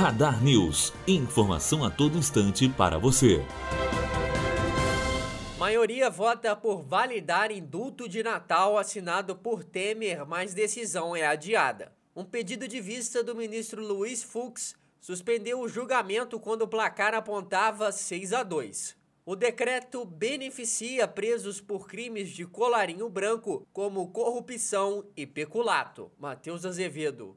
Radar News. Informação a todo instante para você. Maioria vota por validar indulto de Natal assinado por Temer, mas decisão é adiada. Um pedido de vista do ministro Luiz Fux suspendeu o julgamento quando o placar apontava 6 a 2. O decreto beneficia presos por crimes de colarinho branco, como corrupção e peculato. Matheus Azevedo,